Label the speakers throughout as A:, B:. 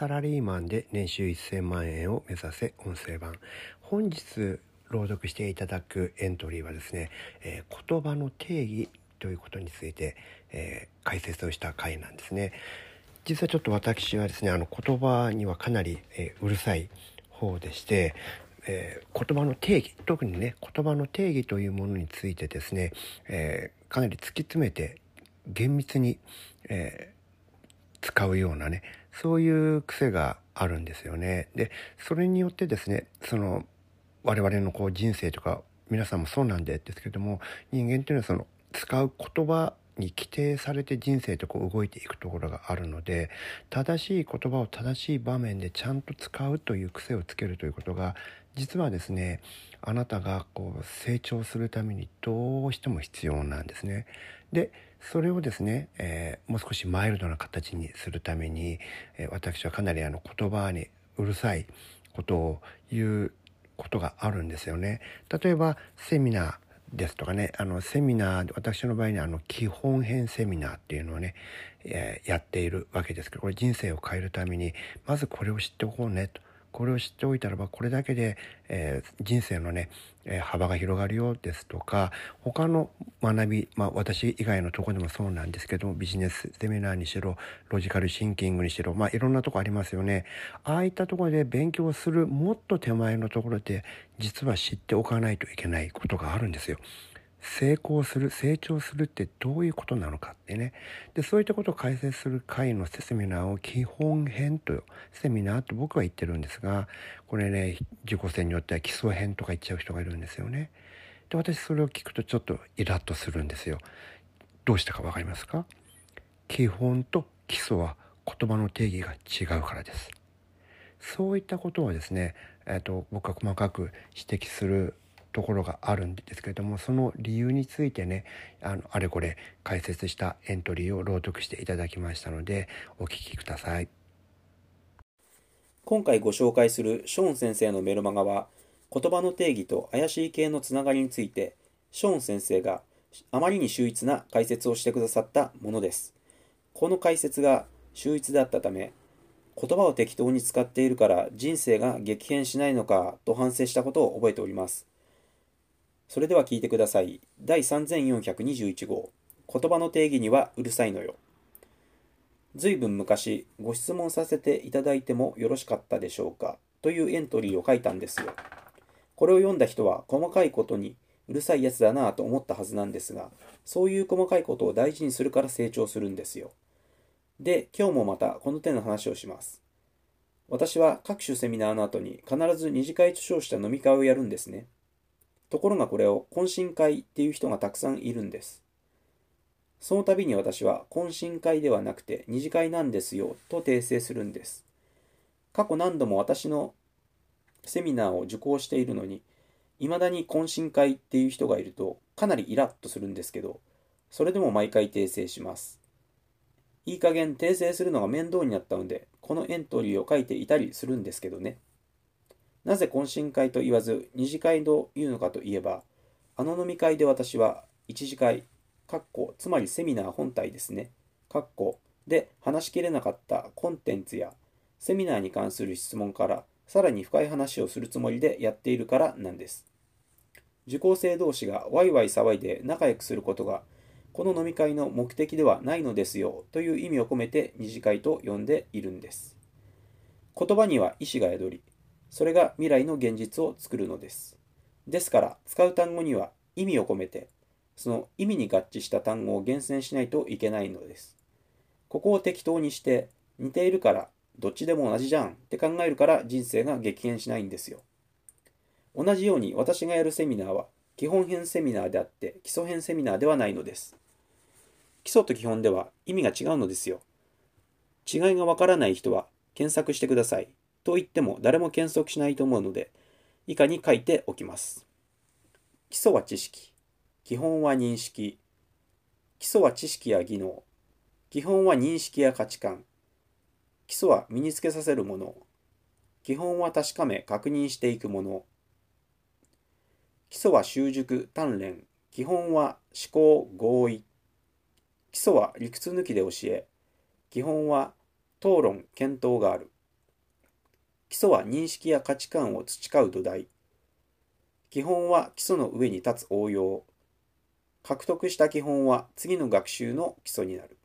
A: サラリーマンで年収1000万円を目指せ音声版。本日朗読していただくエントリーはですね、えー、言葉の定義ということについて、えー、解説をした回なんですね。実はちょっと私はですねあの言葉にはかなり、えー、うるさい方でして、えー、言葉の定義特にね言葉の定義というものについてですね、えー、かなり突き詰めて厳密に、えー、使うようなねそういう癖があるんですよね。でそれによってですねその我々のこう人生とか皆さんもそうなんでですけども人間っていうのはその使う言葉に規定されて人生とこう動いていくところがあるので正しい言葉を正しい場面でちゃんと使うという癖をつけるということが実はですねあなたがこう成長するためにどうしても必要なんですね。でそれをですね、えー、もう少しマイルドな形にするために、えー、私はかなりあの言葉にうるさいことを言うことがあるんですよね。例えばセミナーですとかねあのセミナー私の場合にあの基本編セミナーっていうのをね、えー、やっているわけですけどこれ人生を変えるためにまずこれを知っておこうねとこれを知っておいたらばこれだけで、えー、人生のね、えー、幅が広がるよですとか他の学び、まあ、私以外のとこでもそうなんですけどもビジネスセミナーにしろロジカルシンキングにしろ、まあ、いろんなとこありますよねああいったとこで勉強するもっと手前のところで実は知っておかないといけないことがあるんですよ。成功する成長するってどういうことなのかってね。でそういったことを解説する会のセミナーを基本編とセミナーと僕は言ってるんですがこれね自己性によっては基礎編とか言っちゃう人がいるんですよね。で私それを聞くとちょっとイラッとするんですよ。どうしたか分かりますか？基本と基礎は言葉の定義が違うからです。そういったことをですね、えーと僕は細かく指摘するところがあるんですけれどもその理由についてねあのあれこれ解説したエントリーを朗読していただきましたのでお聞きください。
B: 今回ご紹介するショーン先生のメルマガは言葉の定義と怪しい系のつながりについてショーン先生があまりに秀逸な解説をしてくださったものです。この解説が秀逸だったため言葉を適当に使っているから人生が激変しないのかと反省したことを覚えております。それでは聞いてください。第3421号。言葉の定義にはうるさいのよ。ずいぶん昔、ご質問させていただいてもよろしかったでしょうか？というエントリーを書いたんですよ。これを読んだ人は細かいことにうるさいやつだなぁと思ったはずなんですが、そういう細かいことを大事にするから成長するんですよ。で、今日もまたこの手の話をします。私は各種セミナーの後に必ず二次会と称した飲み会をやるんですね。ところがこれを懇親会っていう人がたくさんいるんです。その度に私は懇親会ではなくて二次会なんですよと訂正するんです。過去何度も私のセミナーを受講しているのに、未だに懇親会っていう人がいるとかなりイラッとするんですけど、それでも毎回訂正します。いい加減訂正するのが面倒になったので、このエントリーを書いていたりするんですけどね。なぜ懇親会と言わず二次会というのかといえば、あの飲み会で私は一次会、かっこつまりセミナー本体ですね、かっこで話しきれなかったコンテンツやセミナーに関する質問からさらに深い話をするつもりでやっているからなんです。受講生同士がワイワイ騒いで仲良くすることがこの飲み会の目的ではないのですよという意味を込めて二次会と呼んでいるんです。言葉には意志が宿り、それが未来の現実を作るのです。ですから、使う単語には意味を込めて、その意味に合致した単語を厳選しないといけないのです。ここを適当にして、似ているからどっちでも同じじゃんって考えるから人生が激変しないんですよ。同じように私がやるセミナーは基本編セミナーであって基礎編セミナーではないのです。基礎と基本では意味が違うのですよ。違いがわからない人は検索してください。と言っても誰も検索しないと思うので、以下に書いておきます。基礎は知識。基本は認識。基礎は知識や技能。基本は認識や価値観。基礎は身につけさせるもの。基本は確かめ確認していくもの。基礎は習熟、鍛錬。基本は思考、合意。基礎は理屈抜きで教え。基本は討論、検討がある。基礎は認識や価値観を培う土台。基本は基礎の上に立つ応用。獲得した基本は次の学習の基礎になる。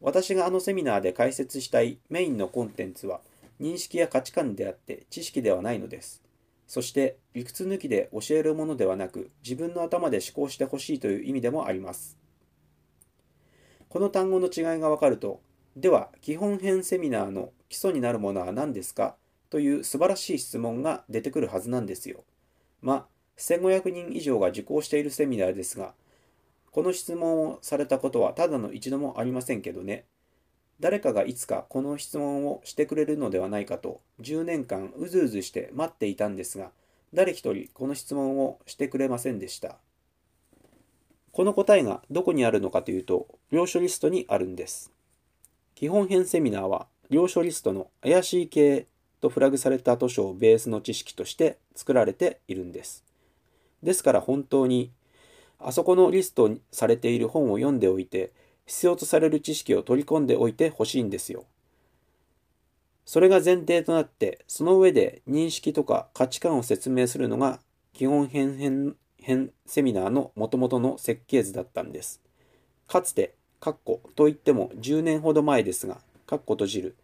B: 私があのセミナーで解説したいメインのコンテンツは認識や価値観であって知識ではないのです。そして理屈抜きで教えるものではなく自分の頭で思考してほしいという意味でもあります。この単語の違いがわかると、では基本編セミナーの基礎になるものは何ですか？という素晴らしい質問が出てくるはずなんですよ。ま1500人以上が受講しているセミナーですが、この質問をされたことはただの一度もありませんけどね。誰かがいつかこの質問をしてくれるのではないかと10年間うずうずして待っていたんですが、誰一人この質問をしてくれませんでした。この答えがどこにあるのかというと、領書リストにあるんです。基本編セミナーは、領書リストの怪しい系とフラグされた図書をベースの知識として作られているんです。ですから本当にあそこのリストされている本を読んでおいて、必要とされる知識を取り込んでおいてほしいんですよ。それが前提となって、その上で認識とか価値観を説明するのが基本編編編セミナーの元々の設計図だったんです。かつて、カッコといっても10年ほど前ですが、カッコ閉じる。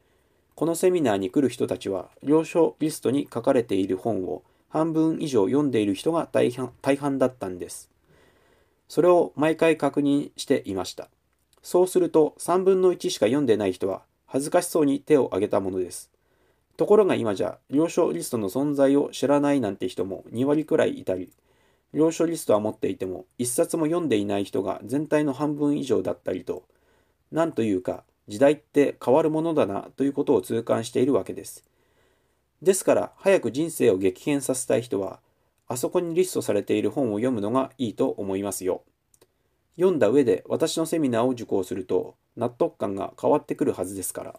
B: このセミナーに来る人たちは、了承リストに書かれている本を半分以上読んでいる人が大半大半だったんです。それを毎回確認していました。そうすると3分の1しか読んでない人は恥ずかしそうに手を挙げたものです。ところが今じゃ、了承リストの存在を知らないなんて人も2割くらいいたり、了承リストは持っていても1冊も読んでいない人が全体の半分以上だったりと、なんというか時代って変わるものだなということを痛感しているわけです。ですから早く人生を激変させたい人はあそこにリストされている本を読むのがいいと思いますよ。読んだ上で私のセミナーを受講すると納得感が変わってくるはずですから。